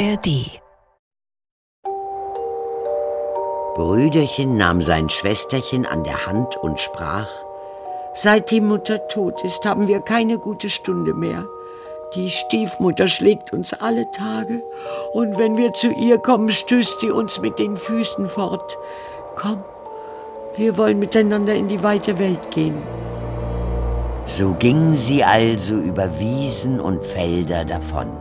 ARD Brüderchen nahm sein Schwesterchen an der Hand und sprach Seit die Mutter tot ist, haben wir keine gute Stunde mehr. Die Stiefmutter schlägt uns alle Tage, und wenn wir zu ihr kommen, stößt sie uns mit den Füßen fort. Komm, wir wollen miteinander in die weite Welt gehen. So gingen sie also über Wiesen und Felder davon.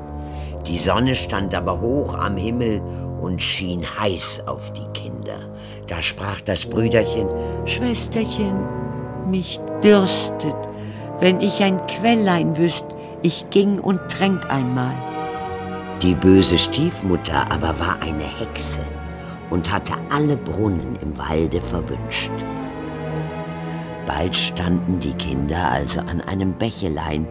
Die Sonne stand aber hoch am Himmel und schien heiß auf die Kinder. Da sprach das Brüderchen, Schwesterchen, mich dürstet. Wenn ich ein Quellein wüsst, ich ging und tränk einmal. Die böse Stiefmutter aber war eine Hexe und hatte alle Brunnen im Walde verwünscht. Bald standen die Kinder also an einem Bächelein,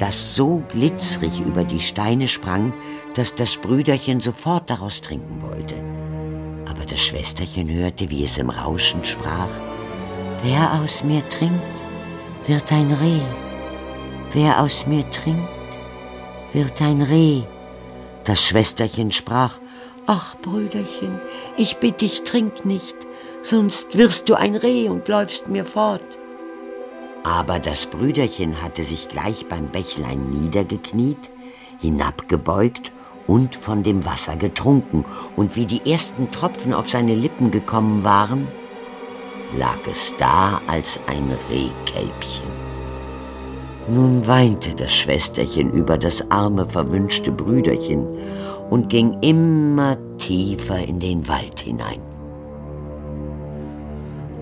das so glitzrig über die Steine sprang, dass das Brüderchen sofort daraus trinken wollte. Aber das Schwesterchen hörte, wie es im Rauschen sprach, Wer aus mir trinkt, wird ein Reh. Wer aus mir trinkt, wird ein Reh. Das Schwesterchen sprach, Ach, Brüderchen, ich bitt dich, trink nicht, sonst wirst du ein Reh und läufst mir fort. Aber das Brüderchen hatte sich gleich beim Bächlein niedergekniet, hinabgebeugt und von dem Wasser getrunken, und wie die ersten Tropfen auf seine Lippen gekommen waren, lag es da als ein Rehkälbchen. Nun weinte das Schwesterchen über das arme, verwünschte Brüderchen und ging immer tiefer in den Wald hinein.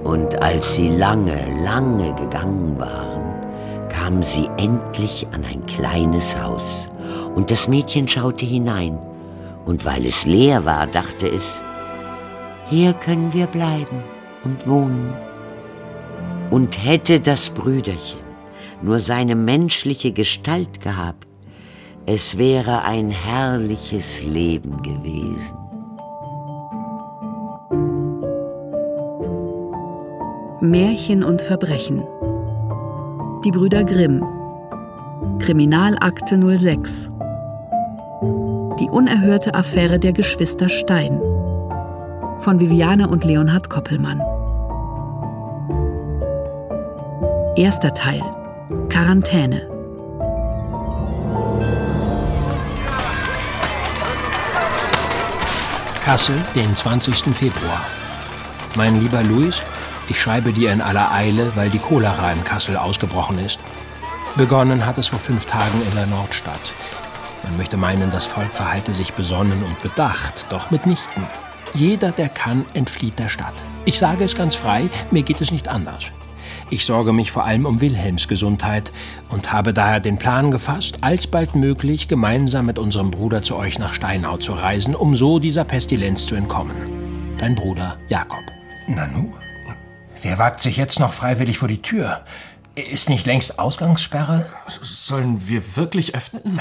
Und als sie lange, lange gegangen waren, kamen sie endlich an ein kleines Haus, und das Mädchen schaute hinein, und weil es leer war, dachte es, hier können wir bleiben und wohnen. Und hätte das Brüderchen nur seine menschliche Gestalt gehabt, es wäre ein herrliches Leben gewesen. Märchen und Verbrechen Die Brüder Grimm Kriminalakte 06 Die unerhörte Affäre der Geschwister Stein von Viviane und Leonhard Koppelmann Erster Teil Quarantäne. Kassel, den 20. Februar. Mein lieber Luis, ich schreibe dir in aller Eile, weil die Cholera in Kassel ausgebrochen ist. Begonnen hat es vor fünf Tagen in der Nordstadt. Man möchte meinen, das Volk verhalte sich besonnen und bedacht, doch mitnichten. Jeder, der kann, entflieht der Stadt. Ich sage es ganz frei, mir geht es nicht anders. Ich sorge mich vor allem um Wilhelms Gesundheit und habe daher den Plan gefasst, alsbald möglich gemeinsam mit unserem Bruder zu euch nach Steinau zu reisen, um so dieser Pestilenz zu entkommen. Dein Bruder Jakob. Nanu? Wer wagt sich jetzt noch freiwillig vor die Tür? Ist nicht längst Ausgangssperre? Sollen wir wirklich öffnen?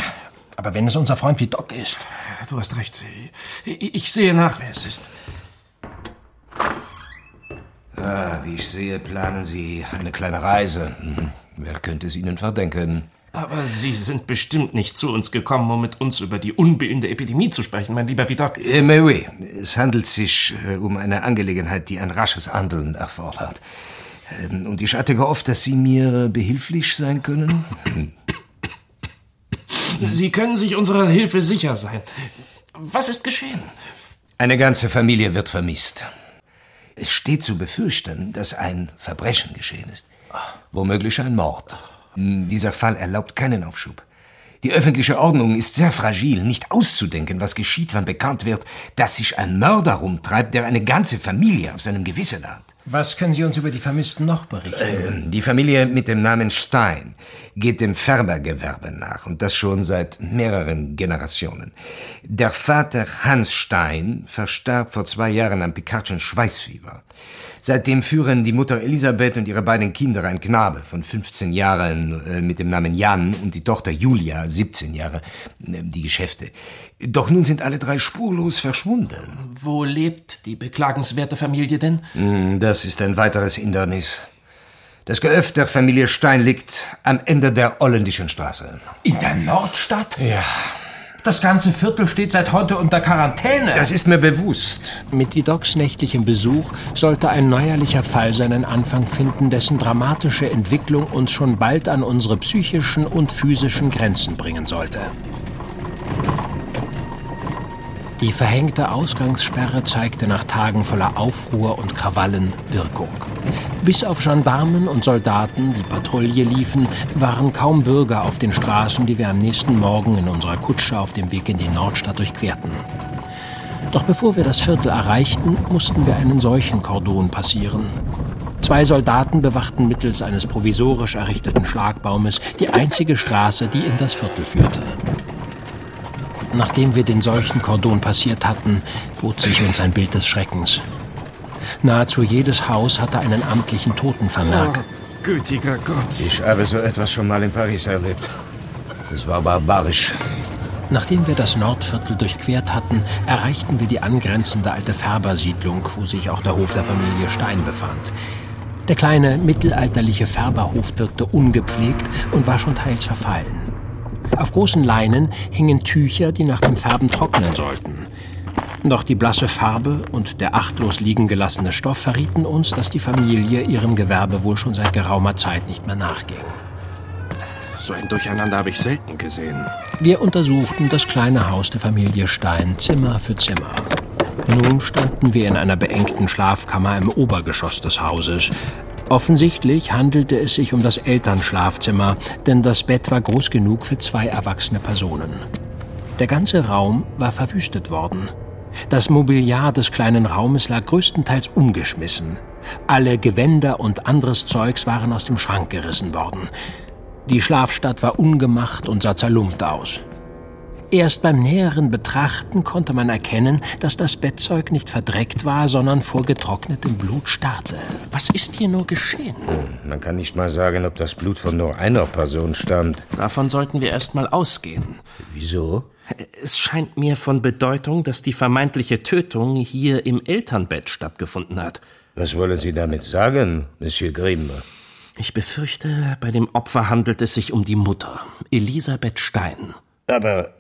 Aber wenn es unser Freund wie Doc ist. Du hast recht. Ich sehe nach, wer es ist. Ah, wie ich sehe, planen Sie eine kleine Reise. Hm. Wer könnte es Ihnen verdenken? Aber Sie sind bestimmt nicht zu uns gekommen, um mit uns über die unbildende Epidemie zu sprechen, mein lieber Vidocq. Äh, mais oui. Es handelt sich äh, um eine Angelegenheit, die ein rasches Handeln erfordert. Ähm, und ich hatte gehofft, dass Sie mir behilflich sein können. Sie können sich unserer Hilfe sicher sein. Was ist geschehen? Eine ganze Familie wird vermisst. Es steht zu befürchten, dass ein Verbrechen geschehen ist. Womöglich ein Mord. Dieser Fall erlaubt keinen Aufschub. Die öffentliche Ordnung ist sehr fragil, nicht auszudenken, was geschieht, wenn bekannt wird, dass sich ein Mörder rumtreibt, der eine ganze Familie auf seinem Gewissen hat. Was können Sie uns über die Vermissten noch berichten? Ähm, die Familie mit dem Namen Stein geht dem Färbergewerbe nach und das schon seit mehreren Generationen. Der Vater Hans Stein verstarb vor zwei Jahren am Picardschen Schweißfieber. Seitdem führen die Mutter Elisabeth und ihre beiden Kinder, ein Knabe von 15 Jahren äh, mit dem Namen Jan und die Tochter Julia, 17 Jahre, äh, die Geschäfte. Doch nun sind alle drei spurlos verschwunden. Wo lebt die beklagenswerte Familie denn? Hm, das ist ein weiteres Hindernis. Das Geöft der Familie Stein liegt am Ende der Holländischen Straße. In der Nordstadt? Ja. Das ganze Viertel steht seit heute unter Quarantäne. Das ist mir bewusst. Mit Vidocs nächtlichem Besuch sollte ein neuerlicher Fall seinen Anfang finden, dessen dramatische Entwicklung uns schon bald an unsere psychischen und physischen Grenzen bringen sollte. Die verhängte Ausgangssperre zeigte nach Tagen voller Aufruhr und Krawallen Wirkung. Bis auf Gendarmen und Soldaten, die Patrouille liefen, waren kaum Bürger auf den Straßen, die wir am nächsten Morgen in unserer Kutsche auf dem Weg in die Nordstadt durchquerten. Doch bevor wir das Viertel erreichten, mussten wir einen solchen Kordon passieren. Zwei Soldaten bewachten mittels eines provisorisch errichteten Schlagbaumes die einzige Straße, die in das Viertel führte. Nachdem wir den Seuchenkordon passiert hatten, bot sich uns ein Bild des Schreckens. Nahezu jedes Haus hatte einen amtlichen Totenvermerk. Oh, gütiger Gott. Ich habe so etwas schon mal in Paris erlebt. Es war barbarisch. Nachdem wir das Nordviertel durchquert hatten, erreichten wir die angrenzende alte Färbersiedlung, wo sich auch der Hof der Familie Stein befand. Der kleine mittelalterliche Färberhof wirkte ungepflegt und war schon teils verfallen. Auf großen Leinen hingen Tücher, die nach dem Färben trocknen sollten. Doch die blasse Farbe und der achtlos liegen gelassene Stoff verrieten uns, dass die Familie ihrem Gewerbe wohl schon seit geraumer Zeit nicht mehr nachging. So ein Durcheinander habe ich selten gesehen. Wir untersuchten das kleine Haus der Familie Stein Zimmer für Zimmer. Nun standen wir in einer beengten Schlafkammer im Obergeschoss des Hauses. Offensichtlich handelte es sich um das Elternschlafzimmer, denn das Bett war groß genug für zwei erwachsene Personen. Der ganze Raum war verwüstet worden. Das Mobiliar des kleinen Raumes lag größtenteils umgeschmissen. Alle Gewänder und anderes Zeugs waren aus dem Schrank gerissen worden. Die Schlafstadt war ungemacht und sah zerlumpt aus. Erst beim näheren Betrachten konnte man erkennen, dass das Bettzeug nicht verdreckt war, sondern vor getrocknetem Blut starrte. Was ist hier nur geschehen? Hm, man kann nicht mal sagen, ob das Blut von nur einer Person stammt. Davon sollten wir erst mal ausgehen. Wieso? Es scheint mir von Bedeutung, dass die vermeintliche Tötung hier im Elternbett stattgefunden hat. Was wollen Sie damit sagen, Monsieur Grimm? Ich befürchte, bei dem Opfer handelt es sich um die Mutter, Elisabeth Stein. Aber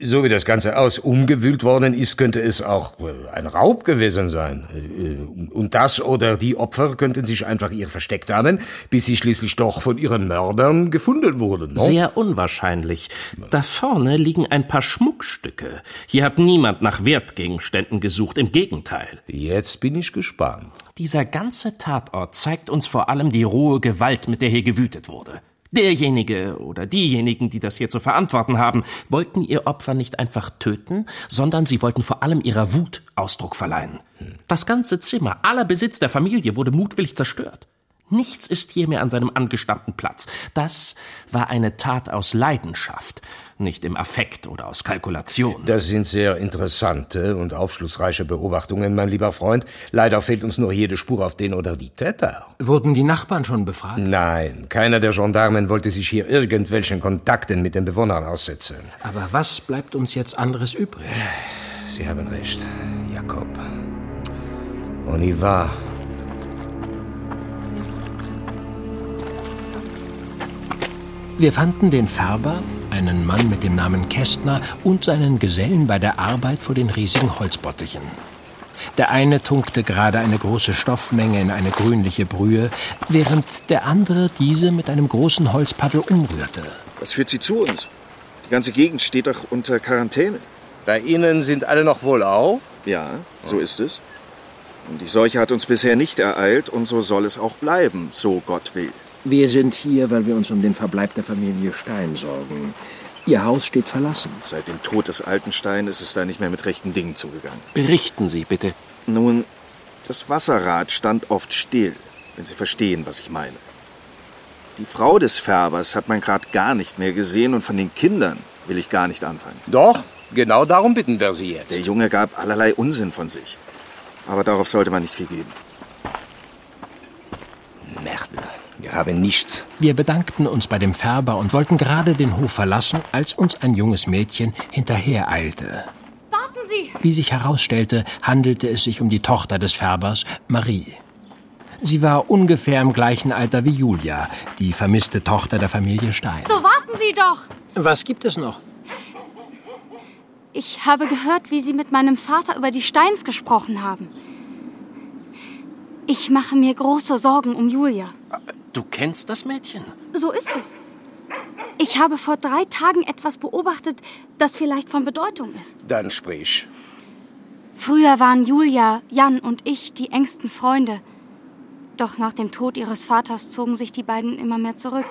so wie das Ganze aus umgewühlt worden ist, könnte es auch äh, ein Raub gewesen sein. Äh, und das oder die Opfer könnten sich einfach hier versteckt haben, bis sie schließlich doch von ihren Mördern gefunden wurden. No? Sehr unwahrscheinlich. Da vorne liegen ein paar Schmuckstücke. Hier hat niemand nach Wertgegenständen gesucht, im Gegenteil. Jetzt bin ich gespannt. Dieser ganze Tatort zeigt uns vor allem die rohe Gewalt, mit der hier gewütet wurde. Derjenige oder diejenigen, die das hier zu verantworten haben, wollten ihr Opfer nicht einfach töten, sondern sie wollten vor allem ihrer Wut Ausdruck verleihen. Das ganze Zimmer, aller Besitz der Familie wurde mutwillig zerstört. Nichts ist hier mehr an seinem angestammten Platz. Das war eine Tat aus Leidenschaft, nicht im Affekt oder aus Kalkulation. Das sind sehr interessante und aufschlussreiche Beobachtungen, mein lieber Freund. Leider fehlt uns nur jede Spur auf den oder die Täter. Wurden die Nachbarn schon befragt? Nein, keiner der Gendarmen wollte sich hier irgendwelchen Kontakten mit den Bewohnern aussetzen. Aber was bleibt uns jetzt anderes übrig? Sie haben recht, Jakob. On y va. Wir fanden den Färber, einen Mann mit dem Namen Kästner und seinen Gesellen bei der Arbeit vor den riesigen Holzbottichen. Der eine tunkte gerade eine große Stoffmenge in eine grünliche Brühe, während der andere diese mit einem großen Holzpaddel umrührte. Was führt Sie zu uns? Die ganze Gegend steht doch unter Quarantäne. Bei Ihnen sind alle noch wohlauf? Ja, so ist es. Und die Seuche hat uns bisher nicht ereilt und so soll es auch bleiben, so Gott will. Wir sind hier, weil wir uns um den Verbleib der Familie Stein sorgen. Ihr Haus steht verlassen. Seit dem Tod des alten Stein ist es da nicht mehr mit rechten Dingen zugegangen. Berichten Sie bitte. Nun, das Wasserrad stand oft still, wenn Sie verstehen, was ich meine. Die Frau des Färbers hat man gerade gar nicht mehr gesehen und von den Kindern will ich gar nicht anfangen. Doch, genau darum bitten wir Sie jetzt. Der Junge gab allerlei Unsinn von sich. Aber darauf sollte man nicht viel geben. Merde. Wir haben nichts. Wir bedankten uns bei dem Färber und wollten gerade den Hof verlassen, als uns ein junges Mädchen hinterhereilte. Warten Sie! Wie sich herausstellte, handelte es sich um die Tochter des Färbers, Marie. Sie war ungefähr im gleichen Alter wie Julia, die vermisste Tochter der Familie Stein. So warten Sie doch! Was gibt es noch? Ich habe gehört, wie Sie mit meinem Vater über die Steins gesprochen haben. Ich mache mir große Sorgen um Julia. Du kennst das Mädchen? So ist es. Ich habe vor drei Tagen etwas beobachtet, das vielleicht von Bedeutung ist. Dann sprich. Früher waren Julia, Jan und ich die engsten Freunde. Doch nach dem Tod ihres Vaters zogen sich die beiden immer mehr zurück.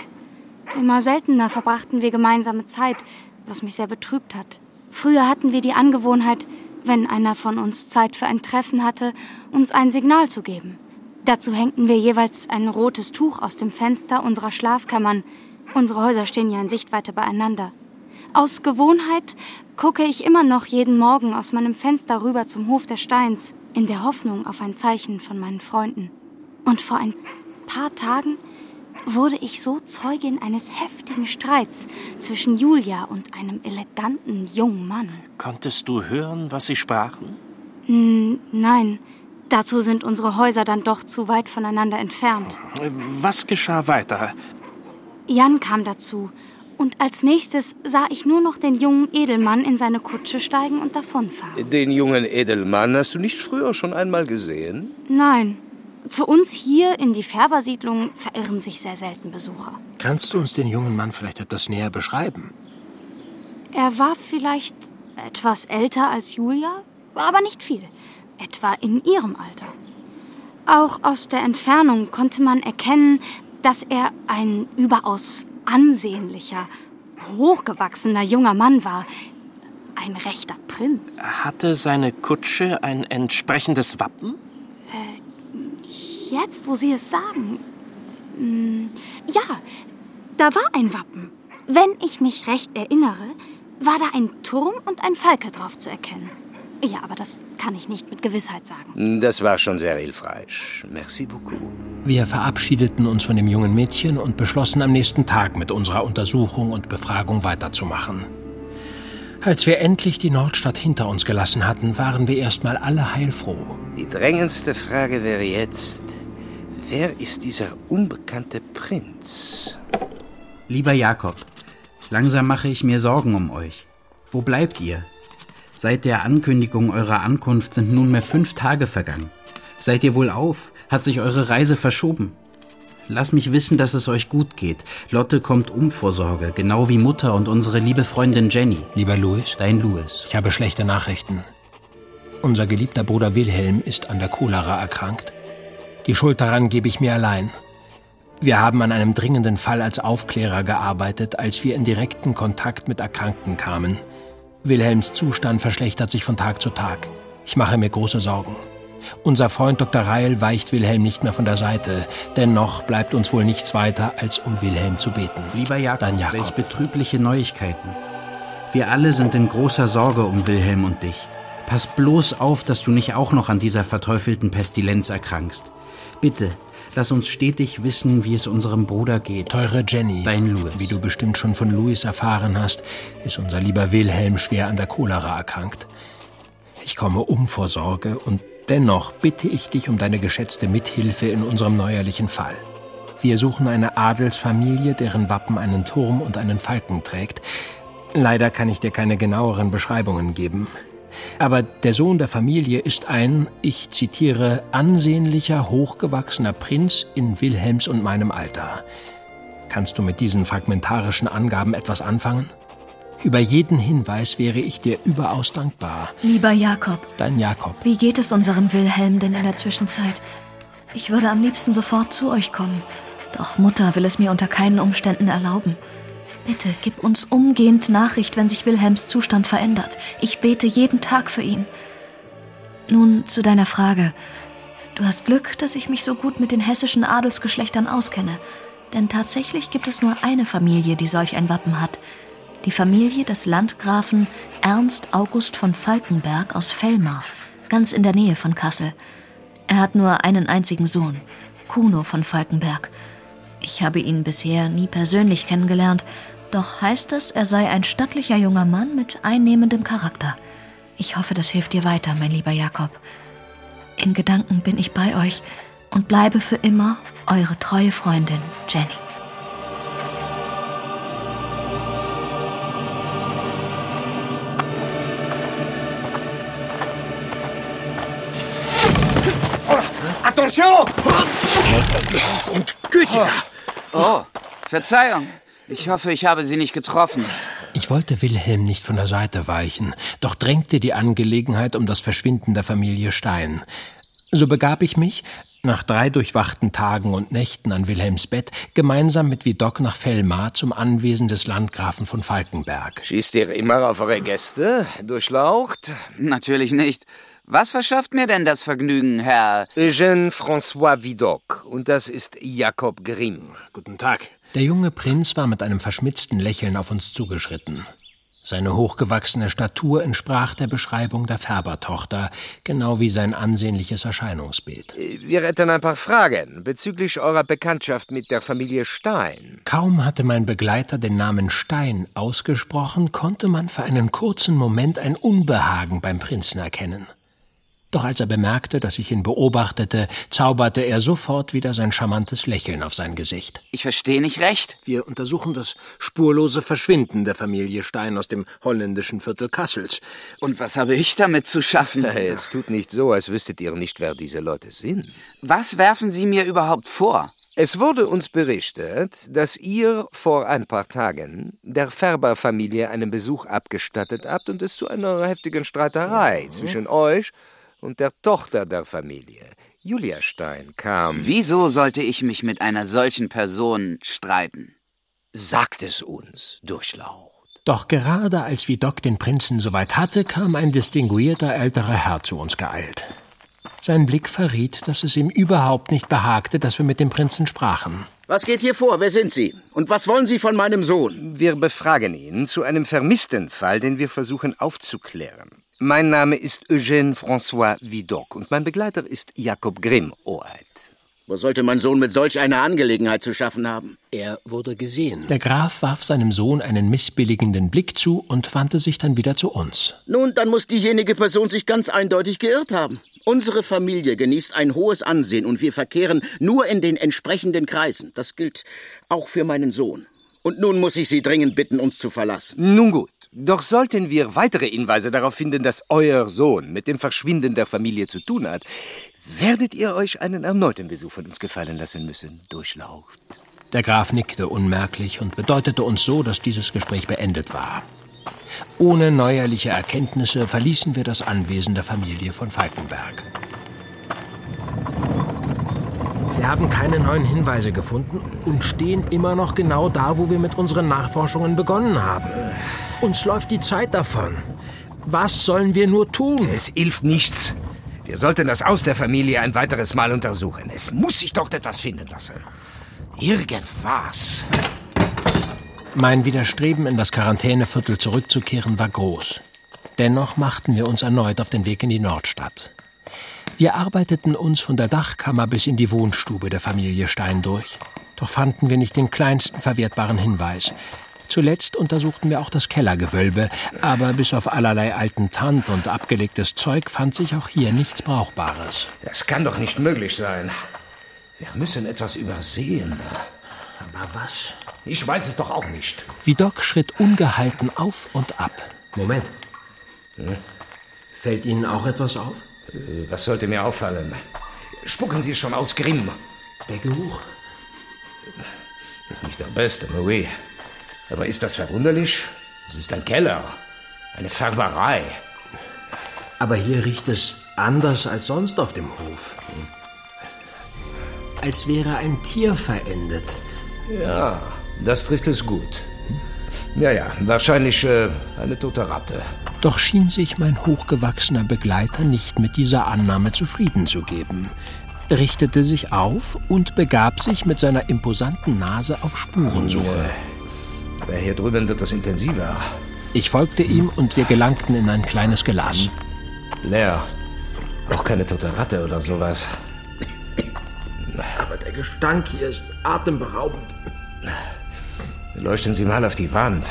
Immer seltener verbrachten wir gemeinsame Zeit, was mich sehr betrübt hat. Früher hatten wir die Angewohnheit, wenn einer von uns Zeit für ein Treffen hatte, uns ein Signal zu geben. Dazu hängten wir jeweils ein rotes Tuch aus dem Fenster unserer Schlafkammern. Unsere Häuser stehen ja in Sichtweite beieinander. Aus Gewohnheit gucke ich immer noch jeden Morgen aus meinem Fenster rüber zum Hof der Steins, in der Hoffnung auf ein Zeichen von meinen Freunden. Und vor ein paar Tagen wurde ich so Zeugin eines heftigen Streits zwischen Julia und einem eleganten jungen Mann. Konntest du hören, was sie sprachen? Hm, nein, dazu sind unsere Häuser dann doch zu weit voneinander entfernt. Was geschah weiter? Jan kam dazu, und als nächstes sah ich nur noch den jungen Edelmann in seine Kutsche steigen und davonfahren. Den jungen Edelmann hast du nicht früher schon einmal gesehen? Nein, zu uns hier in die Färbersiedlung verirren sich sehr selten Besucher. Kannst du uns den jungen Mann vielleicht etwas näher beschreiben? Er war vielleicht etwas älter als Julia, aber nicht viel. Etwa in ihrem Alter. Auch aus der Entfernung konnte man erkennen, dass er ein überaus ansehnlicher, hochgewachsener junger Mann war. Ein rechter Prinz. Hatte seine Kutsche ein entsprechendes Wappen? Jetzt, wo Sie es sagen. Hm, Ja, da war ein Wappen. Wenn ich mich recht erinnere, war da ein Turm und ein Falke drauf zu erkennen. Ja, aber das kann ich nicht mit Gewissheit sagen. Das war schon sehr hilfreich. Merci beaucoup. Wir verabschiedeten uns von dem jungen Mädchen und beschlossen am nächsten Tag mit unserer Untersuchung und Befragung weiterzumachen. Als wir endlich die Nordstadt hinter uns gelassen hatten, waren wir erstmal alle heilfroh. Die drängendste Frage wäre jetzt, wer ist dieser unbekannte Prinz? Lieber Jakob, langsam mache ich mir Sorgen um euch. Wo bleibt ihr? Seit der Ankündigung eurer Ankunft sind nunmehr fünf Tage vergangen. Seid ihr wohl auf? Hat sich eure Reise verschoben? Lass mich wissen, dass es euch gut geht. Lotte kommt um vor Sorge, genau wie Mutter und unsere liebe Freundin Jenny. Lieber Louis, Dein Louis. ich habe schlechte Nachrichten. Unser geliebter Bruder Wilhelm ist an der Cholera erkrankt. Die Schuld daran gebe ich mir allein. Wir haben an einem dringenden Fall als Aufklärer gearbeitet, als wir in direkten Kontakt mit Erkrankten kamen. Wilhelms Zustand verschlechtert sich von Tag zu Tag. Ich mache mir große Sorgen. Unser Freund Dr. Reil weicht Wilhelm nicht mehr von der Seite. Dennoch bleibt uns wohl nichts weiter, als um Wilhelm zu beten. Lieber Jakob, Dein Jakob. welch betrübliche Neuigkeiten. Wir alle sind in großer Sorge um Wilhelm und dich. Pass bloß auf, dass du nicht auch noch an dieser verteufelten Pestilenz erkrankst. Bitte, lass uns stetig wissen, wie es unserem Bruder geht. Teure Jenny, Dein Louis. wie du bestimmt schon von Louis erfahren hast, ist unser lieber Wilhelm schwer an der Cholera erkrankt. Ich komme um vor Sorge und dennoch bitte ich dich um deine geschätzte Mithilfe in unserem neuerlichen Fall. Wir suchen eine Adelsfamilie, deren Wappen einen Turm und einen Falken trägt. Leider kann ich dir keine genaueren Beschreibungen geben. Aber der Sohn der Familie ist ein, ich zitiere, ansehnlicher, hochgewachsener Prinz in Wilhelms und meinem Alter. Kannst du mit diesen fragmentarischen Angaben etwas anfangen? Über jeden Hinweis wäre ich dir überaus dankbar. Lieber Jakob, Dein Jakob. wie geht es unserem Wilhelm denn in der Zwischenzeit? Ich würde am liebsten sofort zu euch kommen. Doch Mutter will es mir unter keinen Umständen erlauben. Bitte gib uns umgehend Nachricht, wenn sich Wilhelms Zustand verändert. Ich bete jeden Tag für ihn. Nun zu deiner Frage. Du hast Glück, dass ich mich so gut mit den hessischen Adelsgeschlechtern auskenne. Denn tatsächlich gibt es nur eine Familie, die solch ein Wappen hat. Die Familie des Landgrafen Ernst August von Falkenberg aus Fellmar, ganz in der Nähe von Kassel. Er hat nur einen einzigen Sohn, Kuno von Falkenberg. Ich habe ihn bisher nie persönlich kennengelernt, doch heißt es, er sei ein stattlicher junger Mann mit einnehmendem Charakter. Ich hoffe, das hilft dir weiter, mein lieber Jakob. In Gedanken bin ich bei euch und bleibe für immer eure treue Freundin Jenny. Attention! Und Gütiger! Oh, Verzeihung. Ich hoffe, ich habe Sie nicht getroffen. Ich wollte Wilhelm nicht von der Seite weichen, doch drängte die Angelegenheit um das Verschwinden der Familie Stein. So begab ich mich, nach drei durchwachten Tagen und Nächten an Wilhelms Bett, gemeinsam mit Vidocq nach Fellmar zum Anwesen des Landgrafen von Falkenberg. Schießt ihr immer auf eure Gäste? Durchlaucht? Natürlich nicht. Was verschafft mir denn das Vergnügen, Herr? Eugène François Vidocq. Und das ist Jakob Grimm. Guten Tag. Der junge Prinz war mit einem verschmitzten Lächeln auf uns zugeschritten. Seine hochgewachsene Statur entsprach der Beschreibung der Färbertochter, genau wie sein ansehnliches Erscheinungsbild. Wir hätten ein paar Fragen bezüglich eurer Bekanntschaft mit der Familie Stein. Kaum hatte mein Begleiter den Namen Stein ausgesprochen, konnte man für einen kurzen Moment ein Unbehagen beim Prinzen erkennen. Doch als er bemerkte, dass ich ihn beobachtete, zauberte er sofort wieder sein charmantes Lächeln auf sein Gesicht. Ich verstehe nicht recht. Wir untersuchen das spurlose Verschwinden der Familie Stein aus dem holländischen Viertel Kassels. Und was habe ich damit zu schaffen? Es tut nicht so, als wüsstet ihr nicht, wer diese Leute sind. Was werfen Sie mir überhaupt vor? Es wurde uns berichtet, dass ihr vor ein paar Tagen der Färberfamilie einen Besuch abgestattet habt und es zu einer heftigen Streiterei zwischen euch und der Tochter der Familie, Julia Stein, kam. Wieso sollte ich mich mit einer solchen Person streiten? Sagt es uns, Durchlaucht. Doch gerade als Vidocq den Prinzen soweit hatte, kam ein distinguierter älterer Herr zu uns geeilt. Sein Blick verriet, dass es ihm überhaupt nicht behagte, dass wir mit dem Prinzen sprachen. Was geht hier vor? Wer sind Sie? Und was wollen Sie von meinem Sohn? Wir befragen ihn zu einem vermissten Fall, den wir versuchen aufzuklären. Mein Name ist Eugène François Vidocq und mein Begleiter ist Jakob Grimm, Oheit. Wo sollte mein Sohn mit solch einer Angelegenheit zu schaffen haben? Er wurde gesehen. Der Graf warf seinem Sohn einen missbilligenden Blick zu und wandte sich dann wieder zu uns. Nun, dann muss diejenige Person sich ganz eindeutig geirrt haben. Unsere Familie genießt ein hohes Ansehen und wir verkehren nur in den entsprechenden Kreisen. Das gilt auch für meinen Sohn. Und nun muss ich Sie dringend bitten, uns zu verlassen. Nun gut. Doch sollten wir weitere Hinweise darauf finden, dass euer Sohn mit dem Verschwinden der Familie zu tun hat, werdet ihr euch einen erneuten Besuch von uns gefallen lassen müssen, Durchlaucht. Der Graf nickte unmerklich und bedeutete uns so, dass dieses Gespräch beendet war. Ohne neuerliche Erkenntnisse verließen wir das Anwesen der Familie von Falkenberg. Wir haben keine neuen Hinweise gefunden und stehen immer noch genau da, wo wir mit unseren Nachforschungen begonnen haben. Uns läuft die Zeit davon. Was sollen wir nur tun? Es hilft nichts. Wir sollten das Haus der Familie ein weiteres Mal untersuchen. Es muss sich dort etwas finden lassen. Irgendwas. Mein Widerstreben, in das Quarantäneviertel zurückzukehren, war groß. Dennoch machten wir uns erneut auf den Weg in die Nordstadt. Wir arbeiteten uns von der Dachkammer bis in die Wohnstube der Familie Stein durch. Doch fanden wir nicht den kleinsten verwertbaren Hinweis. Zuletzt untersuchten wir auch das Kellergewölbe, aber bis auf allerlei alten Tand und abgelegtes Zeug fand sich auch hier nichts Brauchbares. Das kann doch nicht möglich sein. Wir müssen etwas übersehen. Aber was? Ich weiß es doch auch nicht. Vidocq schritt ungehalten auf und ab. Moment. Hm? Fällt Ihnen auch etwas auf? Äh, was sollte mir auffallen? Spucken Sie es schon aus, Grimm. Der Geruch. Ist nicht der beste, Marie. Aber ist das verwunderlich? Es ist ein Keller. Eine Färberei. Aber hier riecht es anders als sonst auf dem Hof. Als wäre ein Tier verendet. Ja, das trifft es gut. Ja, ja, wahrscheinlich äh, eine tote Ratte. Doch schien sich mein hochgewachsener Begleiter nicht mit dieser Annahme zufrieden zu geben, richtete sich auf und begab sich mit seiner imposanten Nase auf Spurensuche. Aber hier drüben wird das intensiver. Ich folgte ihm und wir gelangten in ein kleines Gelass. Leer. Auch keine tote Ratte oder sowas. Aber der Gestank hier ist atemberaubend. Leuchten Sie mal auf die Wand.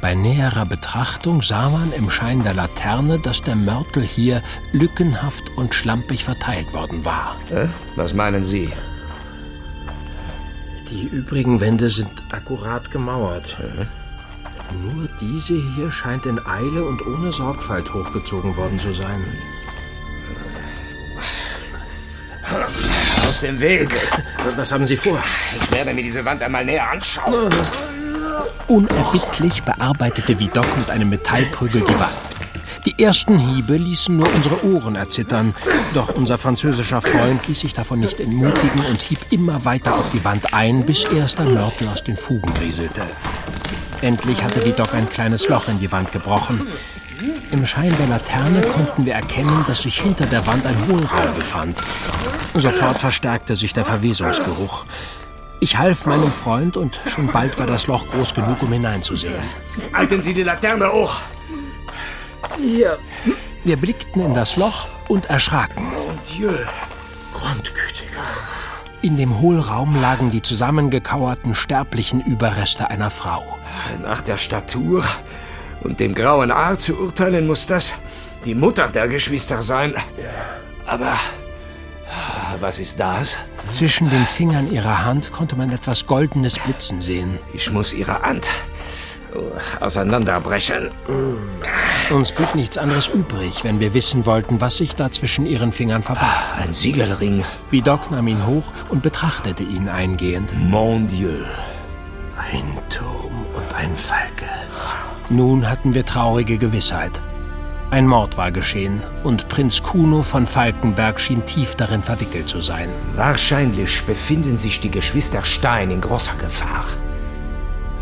Bei näherer Betrachtung sah man im Schein der Laterne, dass der Mörtel hier lückenhaft und schlampig verteilt worden war. Äh? Was meinen Sie? Die übrigen Wände sind akkurat gemauert. Mhm. Nur diese hier scheint in Eile und ohne Sorgfalt hochgezogen worden zu sein. aus dem Weg. Was haben Sie vor? Ich werde mir diese Wand einmal näher anschauen. Unerbittlich bearbeitete Vidocq mit einem Metallprügel die Wand. Die ersten Hiebe ließen nur unsere Ohren erzittern, doch unser französischer Freund ließ sich davon nicht entmutigen und hieb immer weiter auf die Wand ein, bis erst der Mörtel aus den Fugen rieselte. Endlich hatte Vidocq ein kleines Loch in die Wand gebrochen. Im Schein der Laterne konnten wir erkennen, dass sich hinter der Wand ein Hohlraum befand. Sofort verstärkte sich der Verwesungsgeruch. Ich half meinem Freund und schon bald war das Loch groß genug, um hineinzusehen. Halten Sie die Laterne hoch! Hier. Wir blickten in das Loch und erschraken. Mon Dieu, Grundgütiger. In dem Hohlraum lagen die zusammengekauerten sterblichen Überreste einer Frau. Nach der Statur und dem grauen Haar zu urteilen, muss das die Mutter der Geschwister sein. Aber was ist das? Zwischen den Fingern ihrer Hand konnte man etwas Goldenes blitzen sehen. Ich muss ihre Hand auseinanderbrechen. Uns blieb nichts anderes übrig, wenn wir wissen wollten, was sich da zwischen ihren Fingern verbarg. Ein Siegelring. Vidocq nahm ihn hoch und betrachtete ihn eingehend. Mon Dieu. Ein Turm und ein Falke. Nun hatten wir traurige Gewissheit. Ein Mord war geschehen und Prinz Kuno von Falkenberg schien tief darin verwickelt zu sein. Wahrscheinlich befinden sich die Geschwister Stein in großer Gefahr.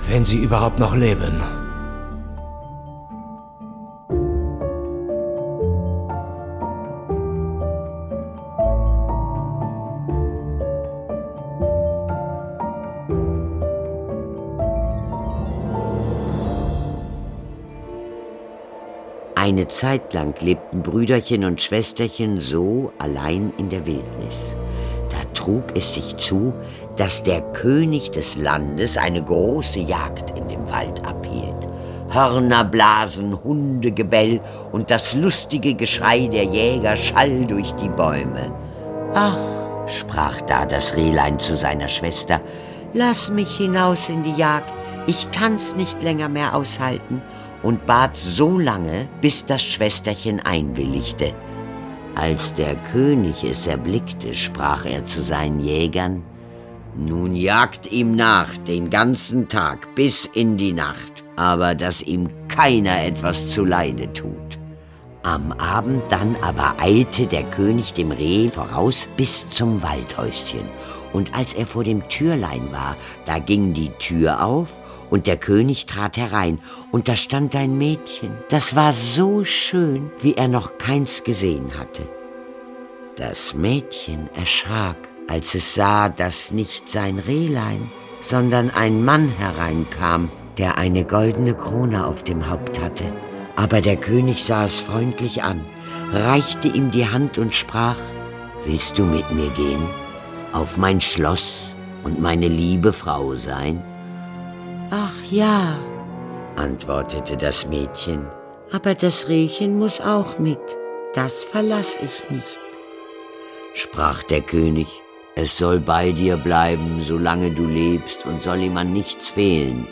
Wenn sie überhaupt noch leben. Eine Zeit lang lebten Brüderchen und Schwesterchen so allein in der Wildnis. Da trug es sich zu, dass der König des Landes eine große Jagd in dem Wald abhielt. Hörnerblasen, Hundegebell und das lustige Geschrei der Jäger schall durch die Bäume. Ach, sprach da das Rehlein zu seiner Schwester, lass mich hinaus in die Jagd, ich kann's nicht länger mehr aushalten, und bat so lange, bis das Schwesterchen einwilligte. Als der König es erblickte, sprach er zu seinen Jägern, nun jagt ihm nach den ganzen Tag bis in die Nacht, aber dass ihm keiner etwas zuleide tut. Am Abend dann aber eilte der König dem Reh voraus bis zum Waldhäuschen, und als er vor dem Türlein war, da ging die Tür auf, und der König trat herein, und da stand ein Mädchen, das war so schön, wie er noch keins gesehen hatte. Das Mädchen erschrak, als es sah, dass nicht sein Rehlein, sondern ein Mann hereinkam, der eine goldene Krone auf dem Haupt hatte. Aber der König sah es freundlich an, reichte ihm die Hand und sprach, Willst du mit mir gehen, auf mein Schloss und meine liebe Frau sein? Ach ja, antwortete das Mädchen, aber das Rehchen muss auch mit, das verlass ich nicht. Sprach der König, es soll bei dir bleiben, solange du lebst, und soll ihm an nichts fehlen.